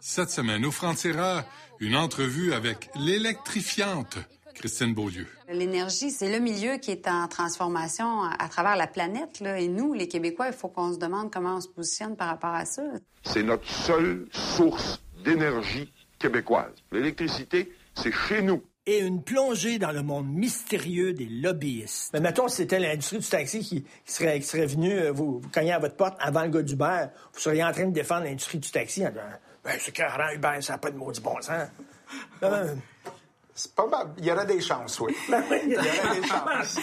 Cette semaine, au Franc-Tireur, une entrevue avec l'électrifiante Christine Beaulieu. L'énergie, c'est le milieu qui est en transformation à travers la planète. Là. Et nous, les Québécois, il faut qu'on se demande comment on se positionne par rapport à ça. C'est notre seule source d'énergie québécoise. L'électricité, c'est chez nous. Et une plongée dans le monde mystérieux des lobbyistes. Mais mettons, c'était l'industrie du taxi qui, serait, qui serait venue euh, vous, vous cogner à votre porte avant le gars d'Uber. Vous seriez en train de défendre l'industrie du taxi en disant ben, c'est carrément Uber, ça n'a pas de maudit bon sens. Euh, c'est pas Il y aurait des chances, oui. Ben il y aurait des chances.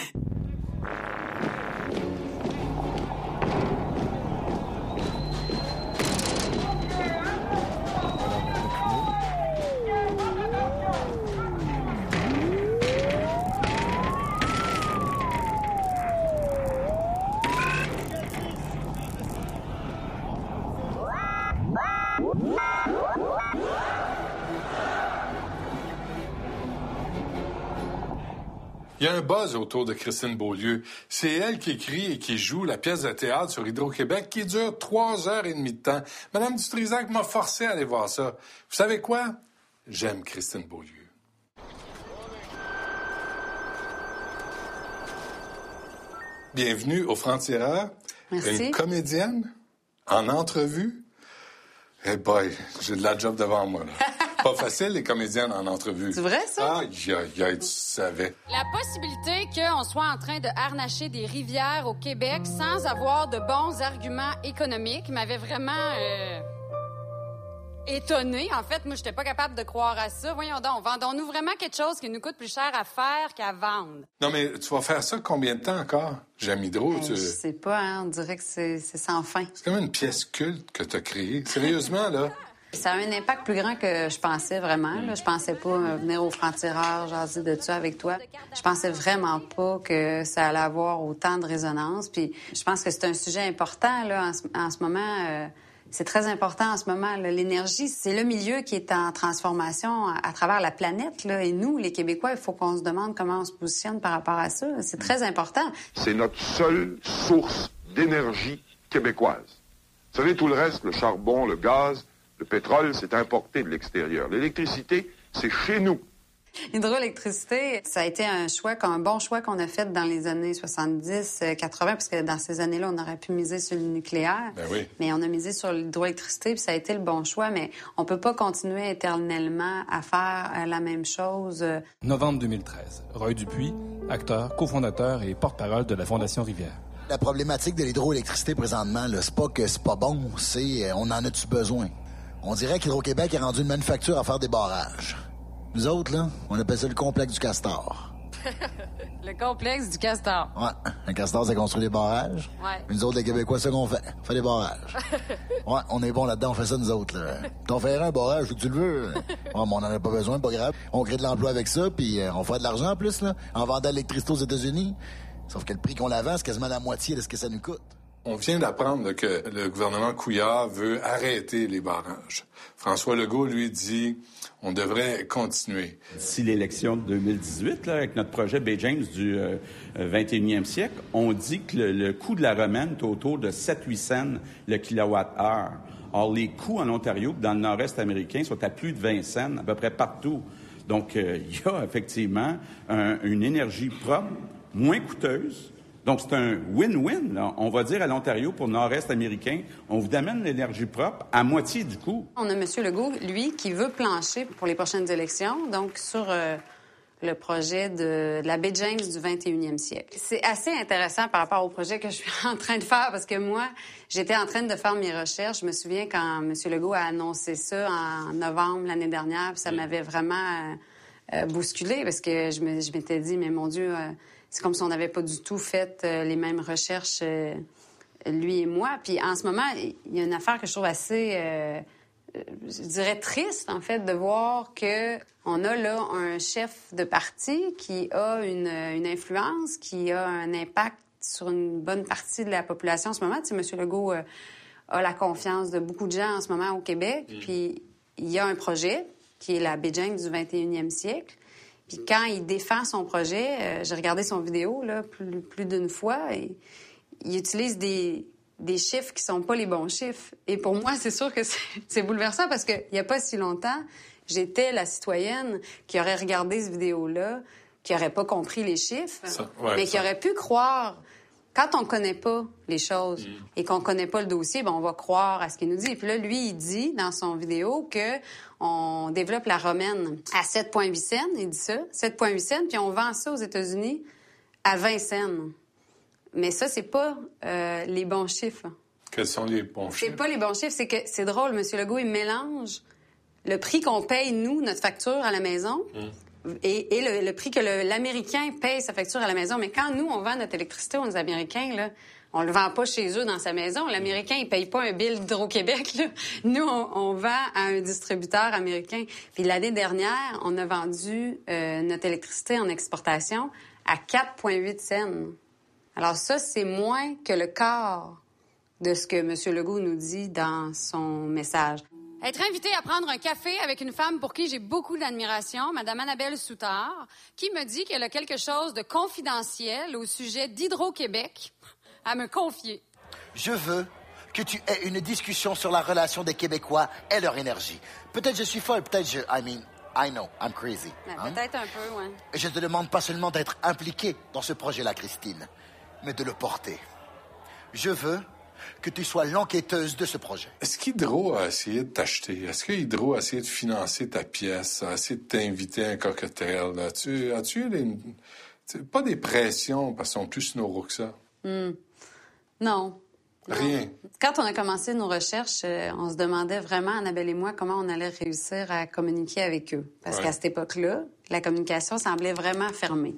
Il y a un buzz autour de Christine Beaulieu. C'est elle qui écrit et qui joue la pièce de théâtre sur Hydro-Québec qui dure trois heures et demie de temps. Madame Dutrisac m'a forcé à aller voir ça. Vous savez quoi? J'aime Christine Beaulieu. Bienvenue au Franc-Tireur. Merci. Une comédienne en entrevue. Eh boy, j'ai de la job devant moi, là. Pas facile, les comédiennes en entrevue. C'est vrai, ça? Ah, tu savais. La possibilité qu'on soit en train de harnacher des rivières au Québec sans avoir de bons arguments économiques m'avait vraiment... Euh, étonnée. En fait, moi, j'étais pas capable de croire à ça. Voyons donc, vendons-nous vraiment quelque chose qui nous coûte plus cher à faire qu'à vendre? Non, mais tu vas faire ça combien de temps encore, J'aime Hydro? Je sais pas, hein, on dirait que c'est sans fin. C'est comme une pièce culte que tu as créée. Sérieusement, là. Ça a un impact plus grand que je pensais vraiment. Là. Je pensais pas euh, venir au franc-tireur, jaser de ça avec toi. Je pensais vraiment pas que ça allait avoir autant de résonance. Puis je pense que c'est un sujet important là, en, ce, moment. Euh, c'est très important en ce moment. L'énergie, c'est le milieu qui est en transformation à, travers la planète. Là. Et nous, les Québécois, il faut qu'on se demande comment on se positionne par rapport à ça. C'est très important. C'est notre seule source d'énergie québécoise. Vous savez, tout le reste, le charbon, le gaz, le pétrole, c'est importé de l'extérieur. L'électricité, c'est chez nous. L'hydroélectricité, ça a été un choix, un bon choix qu'on a fait dans les années 70, 80, euh, parce que dans ces années-là, on aurait pu miser sur le nucléaire. Ben oui. Mais on a misé sur l'hydroélectricité, puis ça a été le bon choix. Mais on peut pas continuer éternellement à faire euh, la même chose. Novembre 2013. Roy Dupuis, acteur, cofondateur et porte-parole de la Fondation Rivière. La problématique de l'hydroélectricité présentement, c'est pas que c'est pas bon, c'est euh, on en a-tu besoin? On dirait qu'Hydro-Québec a rendu une manufacture à faire des barrages. Nous autres, là, on appelle ça le complexe du castor. le complexe du castor. Ouais. Un castor, c'est construit des barrages. Ouais. nous autres, les Québécois, c'est ce qu'on fait. On fait des barrages. ouais, on est bon là-dedans, on fait ça, nous autres, là. T'en fais un barrage où tu le veux. Ouais, mais on en a pas besoin, pas grave. On crée de l'emploi avec ça, puis euh, on fait de l'argent en plus, là, en vendant l'électricité aux États-Unis. Sauf que le prix qu'on la vend, c'est quasiment la moitié de ce que ça nous coûte. On vient d'apprendre que le gouvernement Couillard veut arrêter les barrages. François Legault, lui, dit on devrait continuer. D'ici l'élection de 2018, là, avec notre projet Bay James du 21e euh, siècle, on dit que le, coût de la remède est autour de 7-8 cents le kilowatt-heure. Or, les coûts en Ontario, dans le nord-est américain, sont à plus de 20 cents, à peu près partout. Donc, euh, il y a effectivement une énergie propre, moins coûteuse, donc, c'est un win-win. On va dire à l'Ontario, pour le nord-est américain, on vous amène l'énergie propre à moitié du coût. On a M. Legault, lui, qui veut plancher pour les prochaines élections, donc sur euh, le projet de, la baie James du 21e siècle. C'est assez intéressant par rapport au projet que je suis en train de faire, parce que moi, j'étais en train de faire mes recherches. Je me souviens quand M. Legault a annoncé ça en novembre l'année dernière, ça m'avait vraiment euh, euh, bousculé, parce que je m'étais dit, mais mon Dieu c'est comme si on n'avait pas du tout fait euh, les mêmes recherches, euh, lui et moi. Puis en ce moment, il y a une affaire que je trouve assez, euh, je dirais triste, en fait, de voir que on a là un chef de parti qui a une, influence, qui a un impact sur une bonne partie de la population en ce moment. Tu sais, M. Legault a la confiance de beaucoup de gens en ce moment au Québec. Mm. Puis il y a un projet qui est la Beijing du 21e siècle. Puis quand il défend son projet, euh, j'ai regardé son vidéo là, plus, plus d'une fois, et il utilise des, des chiffres qui sont pas les bons chiffres. Et pour moi, c'est sûr que c'est bouleversant parce qu'il n'y a pas si longtemps, j'étais la citoyenne qui aurait regardé cette vidéo-là, qui aurait pas compris les chiffres, mais qui aurait pu croire quand on connaît pas les choses mm. et qu'on connaît pas le dossier, ben on va croire à ce qu'il nous dit. Et puis là, lui, il dit dans son vidéo que on développe la romaine à 7,8 cents. Il dit ça, 7,8 cents, puis on vend ça aux États-Unis à 20 cents. Mais ça, c'est pas euh, les bons chiffres. Quels sont les bons chiffres? C'est pas les bons chiffres. C'est que c'est drôle, M. Legault, il mélange le prix qu'on paye, nous, notre facture à la maison, mm et, le, prix que l'Américain paye sa facture à la maison. Mais quand nous, on vend notre électricité aux Américains, là, on le vend pas chez eux dans sa maison. L'Américain, il paye pas un bill d'Hydro-Québec. Nous, on, vend à un distributeur américain. Puis l'année dernière, on a vendu euh, notre électricité en exportation à 4,8 cents. Alors ça, c'est moins que le quart de ce que M. Legault nous dit dans son message. Être invité à prendre un café avec une femme pour qui j'ai beaucoup d'admiration, Madame Annabelle Soutard, qui me dit qu'elle a quelque chose de confidentiel au sujet d'Hydro-Québec à me confier. Je veux que tu aies une discussion sur la relation des Québécois et leur énergie. Peut-être je suis folle, peut-être je... I mean, I know, I'm crazy. Hein? Peut-être un peu, oui. Je te demande pas seulement d'être impliqué dans ce projet-là, Christine, mais de le porter. Je veux que tu sois l'enquêteuse de ce projet. Est-ce qu'Hydro a essayé de t'acheter? Est-ce qu'Hydro a essayé de financer ta pièce, a essayé de t'inviter à un cocktail? As-tu, as-tu pas des pressions parce qu'ils sont plus snoraux que ça? Hmm. Non. Rien. Quand on a commencé nos recherches, euh, on se demandait vraiment, Annabelle et moi, comment on allait réussir à communiquer avec eux. Parce qu'à cette époque-là, la communication semblait vraiment fermée.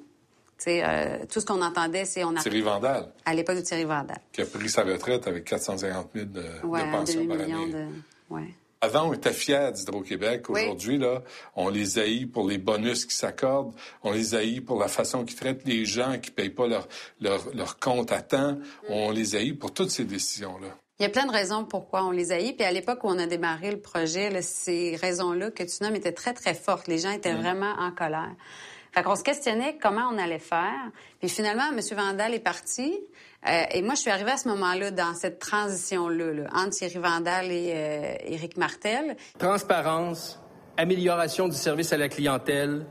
Euh, tout ce qu'on entendait, c'est on a... Thierry Vandal. À l'époque de Thierry Vandal. Qui a pris sa retraite avec 450 000 de, ouais, de pension par année. De... Ouais. Avant, on était fiers d'Hydro-Québec. Aujourd'hui, là, on les haït pour les bonus qui s'accordent. On les haït pour la façon qu'ils traitent les gens qui payent pas leur, leur, leur compte à temps. Mm. On les haït pour toutes ces décisions-là. Il y a plein de raisons pourquoi on les haït. Puis à l'époque où on a démarré le projet, ces raisons-là que tu nommes étaient très, très fortes. Les gens étaient mm. vraiment en colère. Fait qu'on se questionnait comment on allait faire. Puis finalement, M. Vandal est parti. Euh, et moi, je suis arrivée à ce moment-là, dans cette transition-là, entre Thierry Vandal et euh, Éric Martel. Transparence, amélioration du service à la clientèle,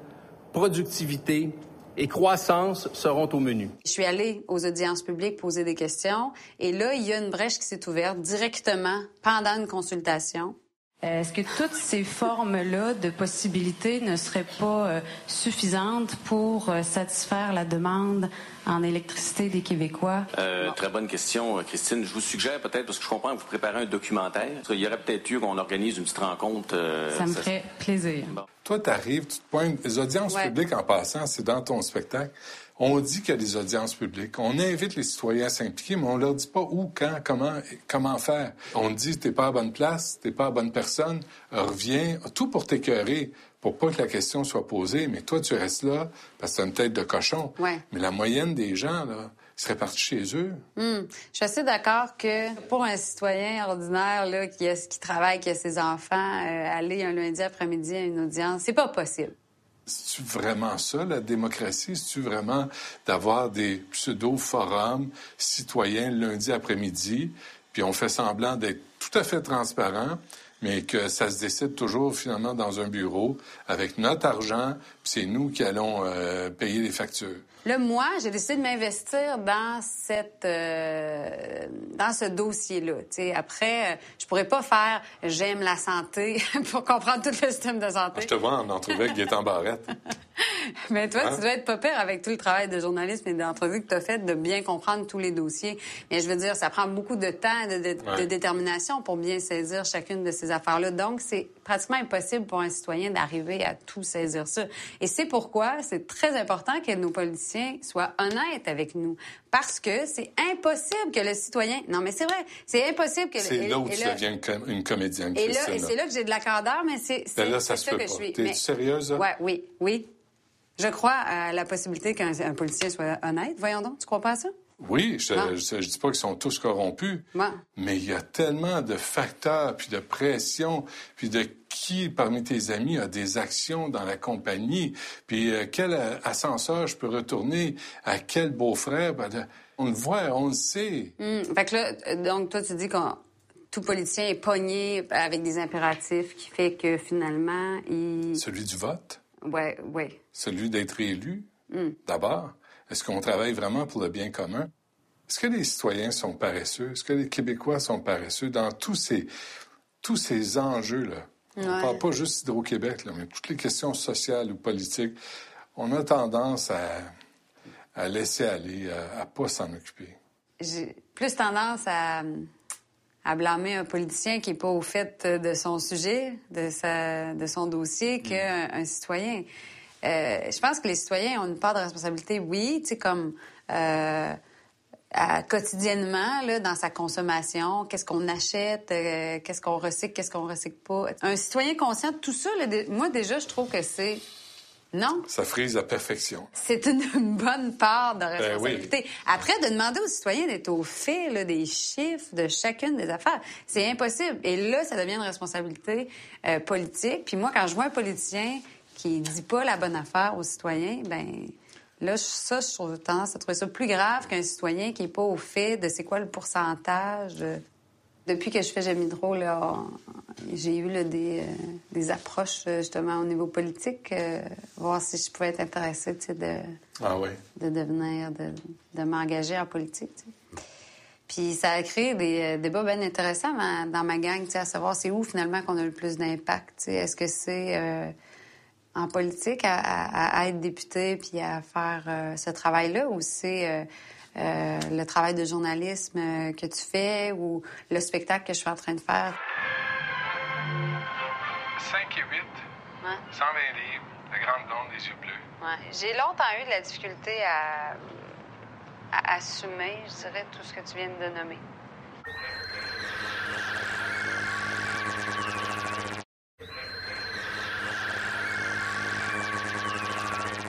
productivité et croissance seront au menu. Je suis allée aux audiences publiques poser des questions. Et là, il y a une brèche qui s'est ouverte directement pendant une consultation. Euh, est-ce que toutes ces formes-là de possibilités ne seraient pas euh, suffisantes pour euh, satisfaire la demande en électricité des Québécois? très bonne question, Christine. Je vous suggère peut-être, parce que je comprends que vous préparez un documentaire, il y aurait peut-être eu qu'on organise une petite rencontre. ça me ferait plaisir. Toi, tu arrives, tu te pointes. Les audiences publiques, en passant, c'est dans ton spectacle. On dit qu'il y a des audiences publiques. On invite les citoyens à s'impliquer, mais on leur dit pas où, quand, comment, comment faire. On dit t'es pas à bonne place, t'es pas à bonne personne, reviens, tout pour t'écœurer, pour pas que la question soit posée. Mais toi, tu restes là parce que t'as une tête de cochon. Mais la moyenne des gens, là, seraient partis chez eux. Hmm. Je suis assez d'accord que pour un citoyen ordinaire là, qui, qui travaille, qui a ses enfants, euh, aller un lundi après-midi à une audience, c'est pas possible. C'est-tu vraiment ça, la démocratie? C'est-tu vraiment d'avoir des pseudo-forums citoyens lundi après-midi, puis on fait semblant d'être tout à fait transparent, mais que ça se décide toujours finalement dans un bureau avec notre argent, puis c'est nous qui allons euh, payer les factures. Là, moi, j'ai décidé de m'investir dans cette euh, dans ce dossier-là. Après, euh, je pourrais pas faire j'aime la santé pour comprendre tout le système de santé. Je te vois en entrevue avec Gaétan Barrette. Mais toi, tu hein? dois être pas pire avec tout le travail de journalisme et d'entrevue que tu as fait de bien comprendre tous les dossiers. Mais je veux dire, ça prend beaucoup de temps, de, de détermination pour bien saisir chacune de ces affaires-là. Donc, c'est pratiquement impossible pour un citoyen d'arriver à tout saisir ça. Et c'est pourquoi c'est très important que nos policiers soient honnêtes avec nous. Parce que c'est impossible que le citoyen... Non, mais c'est vrai, c'est impossible que... C'est là où tu deviens une comédienne, Et, là, et c'est là que j'ai de la candeur, mais c'est ben là, ça, se que pas. je suis. T'es sérieuse? Ouais, oui, oui. Je crois à la possibilité qu'un policier soit honnête. Voyons donc, tu crois pas à ça? Oui, je ne dis pas qu'ils sont tous corrompus, mais il y a tellement de facteurs, puis de pression, puis de qui parmi tes amis a des actions dans la compagnie, puis euh, quel ascenseur je peux retourner, à quel beau-frère. Ben, On le voit, on le sait. Hum, Fait que là, euh, donc toi, tu dis que tout politicien est pogné avec des impératifs qui fait que finalement, il... Celui du vote, Ouais, ouais. celui d'être élu, Hum. d'abord. Est-ce qu'on travaille vraiment pour le bien commun? Est-ce que les citoyens sont paresseux? Est-ce que les Québécois sont paresseux dans tous ces, tous ces enjeux-là? On ne parle pas juste Hydro-Québec, là, mais toutes les questions sociales ou politiques. On a tendance à, à laisser aller, à ne pas s'en occuper. J'ai plus tendance à, à blâmer un politicien qui n'est pas au fait de son sujet, de, sa, de son dossier, qu'un un citoyen. Euh, je pense que les citoyens ont une part de responsabilité, oui, tu sais, comme euh, à- quotidiennement, là, dans sa consommation, qu'est-ce qu'on achète, euh, qu'est-ce qu'on recycle, qu'est-ce qu'on recycle pas. Un citoyen conscient de tout ça, là, moi, déjà, je trouve que c'est... Non, Ça frise la perfection. c'est une, bonne part de Ben oui. responsabilité. Après, de demander aux citoyens d'être au fait là, des chiffres de chacune des affaires, c'est impossible. Et là, ça devient une responsabilité euh, politique. Puis moi, quand je vois un politicien qui dit pas la bonne affaire aux citoyens, ben là, ça, je trouve tendance à trouver ça plus grave qu'un citoyen qui est pas au fait de c'est quoi le pourcentage. de- Depuis que je fais J'aime Hydro, là, j'ai eu là, des, euh, des approches euh, justement au niveau politique, euh, voir si je pouvais être intéressée de, Ah de devenir, de, de m'engager en politique. Puis ça a créé des débats bien intéressants ma- dans ma gang, à savoir c'est où finalement qu'on a le plus d'impact. Est-ce que c'est euh, en politique à, à- à être député puis à faire ce travail-là ou c'est euh, le travail de journalisme euh, que tu fais ou le spectacle que je suis en train de faire? 5 et 8, 120 livres, la grande blonde des yeux bleus. Ouais. J'ai longtemps eu de la difficulté à, à assumer, je dirais, tout ce que tu viens de nommer.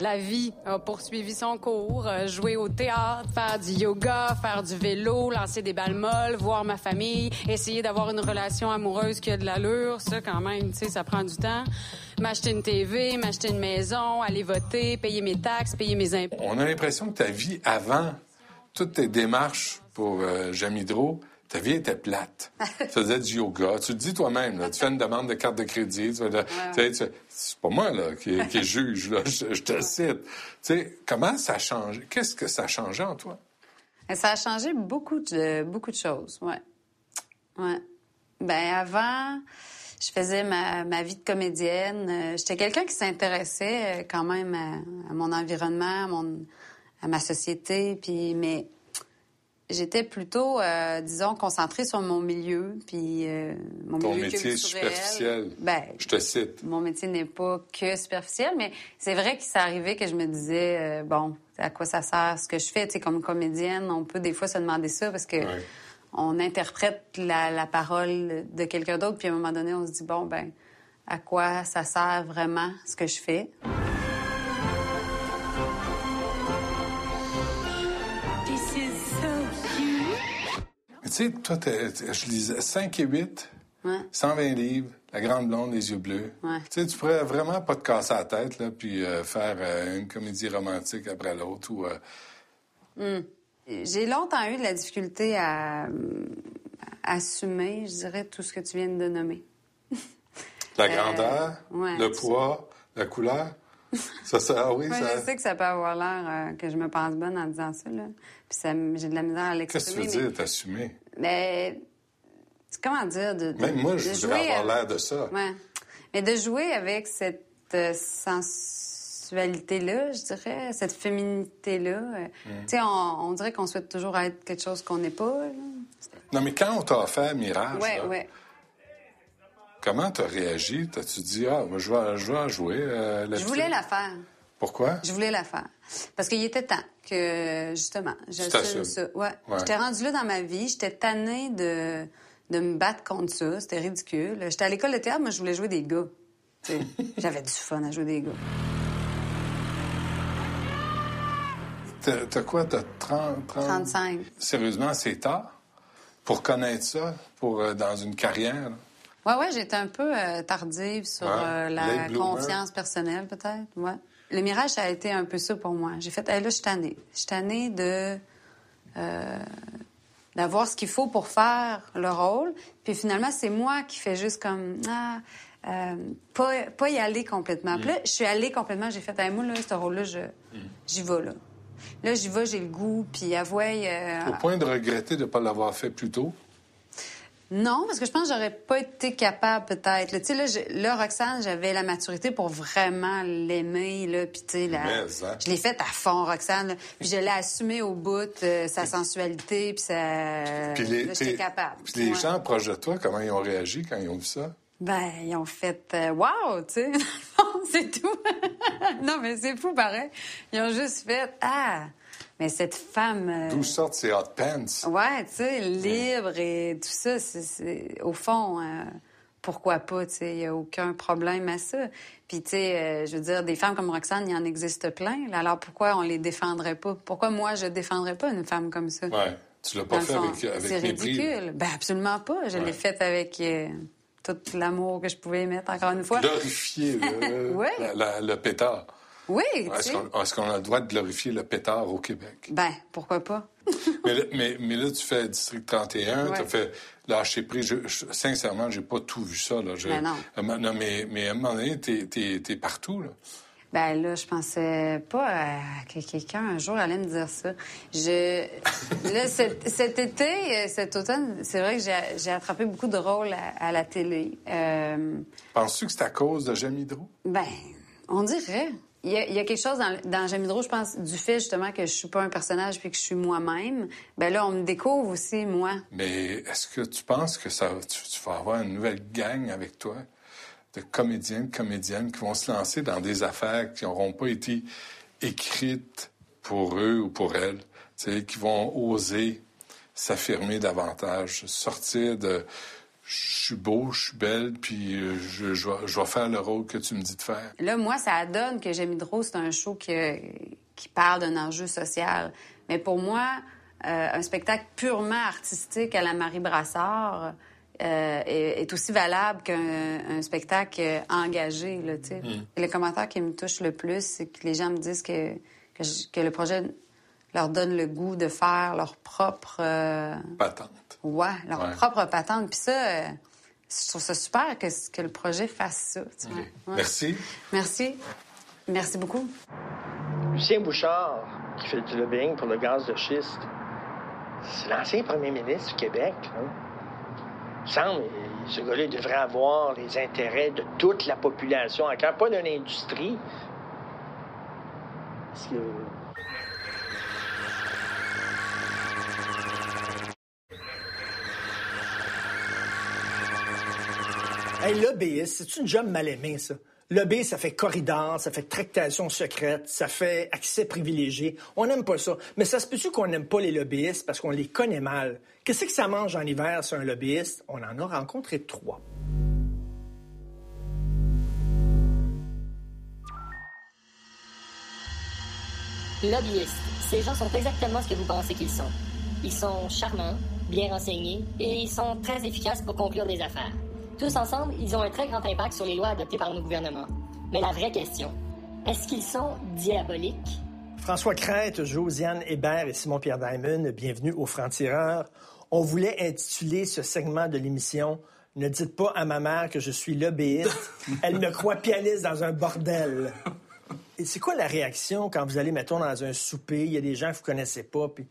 La vie a poursuivi son cours, euh, jouer au théâtre, faire du yoga, faire du vélo, lancer des balles molles, voir ma famille, essayer d'avoir une relation amoureuse qui a de l'allure, ça quand même, tu sais, ça prend du temps. M'acheter une TV, m'acheter une maison, aller voter, payer mes taxes, payer mes impôts. On a l'impression que ta vie avant, toutes tes démarches pour euh, J'aime Hydro, ta vie était plate. tu faisais du yoga. Tu le dis toi-même, tu fais une demande de carte de crédit. Tu tu c'est pas moi là, qui, qui juge, là, je, je te cite. Tu sais, comment ça a changé? Qu'est-ce que ça a changé en toi? Et Ça a changé beaucoup de, beaucoup de choses, ouais. Ouais. Ben avant, je faisais ma, ma vie de comédienne. Euh, J'étais quelqu'un qui s'intéressait euh, quand même à, à mon environnement, à, mon, à ma société, puis mais j'étais plutôt, euh, disons, concentrée sur mon milieu, puis euh, mon Ton milieu métier est culturel. superficiel. Ben, Je te cite. mon métier n'est pas que superficiel, mais c'est vrai qu'il s'est arrivé que je me disais, euh, bon, à quoi ça sert ce que je fais? Tu sais, comme comédienne, on peut des fois se demander ça parce que on interprète la, la parole de quelqu'un d'autre, puis à un moment donné, on se dit, bon, ben, à quoi ça sert vraiment ce que je fais? Sais, toi, je lisais 5 et 8, Ouais. 120 livres, la grande blonde, les yeux bleus. Ouais. Tu sais, tu pourrais vraiment pas te casser la tête, là, puis euh, faire euh, une comédie romantique après l'autre ou... euh, Hmm. J'ai longtemps eu de la difficulté à, à assumer, je dirais, tout ce que tu viens de nommer. La grandeur, ouais, le poids, la couleur. Ça, ça, ah oui, Moi, ça... je sais que ça peut avoir l'air euh, que je me pense bonne en disant ça, là. Puis j'ai de la misère à Qu'est-ce que tu l'exprimer. veux mais- dire, t'assumer? Mais comment dire de, de- Même moi, je de voudrais jouer avoir l'air de ça. Ouais. Mais de jouer avec cette euh, sensualité-là, je dirais, cette féminité-là. euh, Mm. Tu sais, on, on dirait qu'on souhaite toujours être quelque chose qu'on n'est pas. là. Non, mais quand on t'a offert Mirage, Ouais, là, ouais. comment t'as réagi? T'as-tu dit, ah, moi, je vais, je vais jouer euh, Je voulais la faire. Pourquoi? Je voulais la faire. Parce qu'il était temps que, justement, j'assume ça. Ouais. Ouais. J'étais rendue là dans ma vie. J'étais tannée de, de me battre contre ça. C'était ridicule. J'étais à l'école de théâtre, moi, je voulais jouer des gars. J'avais du fun à jouer des gars. T'as quoi? T'as 30, 30... 35. Sérieusement, c'est tard pour connaître ça, pour euh, dans une carrière? là? Ouais, ouais, j'étais un peu euh, tardive sur Ouais. euh, la confiance personnelle, peut-être. Ouais. Le mirage, a été un peu ça pour moi. J'ai fait, hey, là, je suis tannée. Je tannée de d'avoir ce qu'il faut pour faire le rôle. Puis finalement, c'est moi qui fais juste comme ah, euh, pas, pas y aller complètement. Puis là, je suis allée complètement. J'ai fait, hey, moi, là, ce rôle-là, je, j'y vais, là. Là, j'y vais, j'ai le goût, puis avouez... Euh, Au point de regretter de ne pas l'avoir fait plus tôt? Non, parce que je pense que j'aurais pas été capable, peut-être. Tu sais, là, Roxane, j'avais la maturité pour vraiment l'aimer, là, puis tu sais, hein? je l'ai faite à fond, Roxane, puis je l'ai assumé au bout, euh, sa sensualité, puis. Puis les, là, j'étais capable. puis les Ouais. gens proches de toi, comment ils ont réagi quand ils ont vu ça? Ben, ils ont fait euh, wow, tu sais. c'est tout. non, mais c'est fou, pareil. Ils ont juste fait ah, mais cette femme. euh, D'où sortent ces hot pants? Ouais, tu sais, libre et tout ça, c'est- au fond. euh, pourquoi pas, tu sais, il n'y a aucun problème à ça. Puis, tu sais, euh, je veux dire, des femmes comme Roxane, il y en existe plein. là. Alors, pourquoi on les défendrait pas? Pourquoi moi, je défendrais pas une femme comme ça? Ouais. Tu l'as pas fait avec, avec C'est ridicule. Ben absolument pas. Je Ouais. l'ai faite avec tout l'amour que je pouvais y mettre, encore une fois. Glorifier le, la- la- le pétard. Oui, Est-ce qu'on est-ce qu'on a le droit de glorifier le pétard au Québec? Ben, pourquoi pas? mais, là, mais, mais là, tu fais District 31, Ouais. tu as fait lâcher prise. Je, je- sincèrement, j'ai pas tout vu ça. Là. Je- Ben non. Euh, non, mais, mais à un moment donné, t'es es, partout. Là. Ben là, je pensais pas à que quelqu'un un jour allait me dire ça. Je là cet, cet été, euh, cet automne, c'est vrai que j'ai- attrapé beaucoup de rôles à, à la télé. Euh, Penses-tu que c'est à cause de Jamie Hydro? ben, on dirait. Il y, a, quelque chose dans, dans Jamie Drault, je pense, du fait justement que je suis pas un personnage puis que je suis moi-même. Ben là, on me découvre aussi, moi. Mais est-ce que tu penses que ça, tu, tu vas avoir une nouvelle gang avec toi de comédiens, de comédiennes qui vont se lancer dans des affaires qui n'auront pas été écrites pour eux ou pour elles, qui vont oser s'affirmer davantage, sortir de je suis beau, je suis belle, puis euh, je, je, vais, je vais faire le rôle que tu me dis de faire. Là, moi, ça donne que Jamie Drault, c'est un show qui, qui parle d'un enjeu social. Mais pour moi, euh, un spectacle purement artistique à la Marie Brassard euh, est, est aussi valable qu'un un spectacle engagé. Là. Mm. Et le commentaire qui me touche le plus, c'est que les gens me disent que, que, je- que le projet leur donne le goût de faire leur propre... euh, Patente. Ouais, leur Ouais. propre patente. Puis ça, euh, je trouve ça super que, que le projet fasse ça. tu vois. Ouais. Merci. Merci. Merci beaucoup. Lucien Bouchard, qui fait du lobbying pour le gaz de schiste, c'est l'ancien premier ministre du Québec. Hein? Il me semble, ce gars-là il devrait avoir les intérêts de toute la population cœur, pas d'une industrie. Parce que Hey, lobbyiste, c'est une job mal aimée, ça. Lobby, ça fait corridor, ça fait tractation secrète, ça fait accès privilégié. On n'aime pas ça. Mais ça se peut-tu qu'on n'aime pas les lobbyistes parce qu'on les connaît mal? Qu'est-ce que ça mange en hiver sur un lobbyiste? On en a rencontré trois. Lobbyistes. Ces gens sont exactement ce que vous pensez qu'ils sont. Ils sont charmants, bien renseignés et ils sont très efficaces pour conclure des affaires. Tous ensemble, ils ont un très grand impact sur les lois adoptées par nos gouvernements. Mais la vraie question, est-ce qu'ils sont diaboliques? François Crête, Josiane Hébert et Simon-Pierre Diamond, bienvenue au Franc-Tireur. On voulait intituler ce segment de l'émission Ne dites pas à ma mère que je suis lobbyiste. Elle me croit pianiste dans un bordel. Et c'est quoi la réaction quand vous allez, mettons, dans un souper, il y a des gens que vous connaissez pas, puis,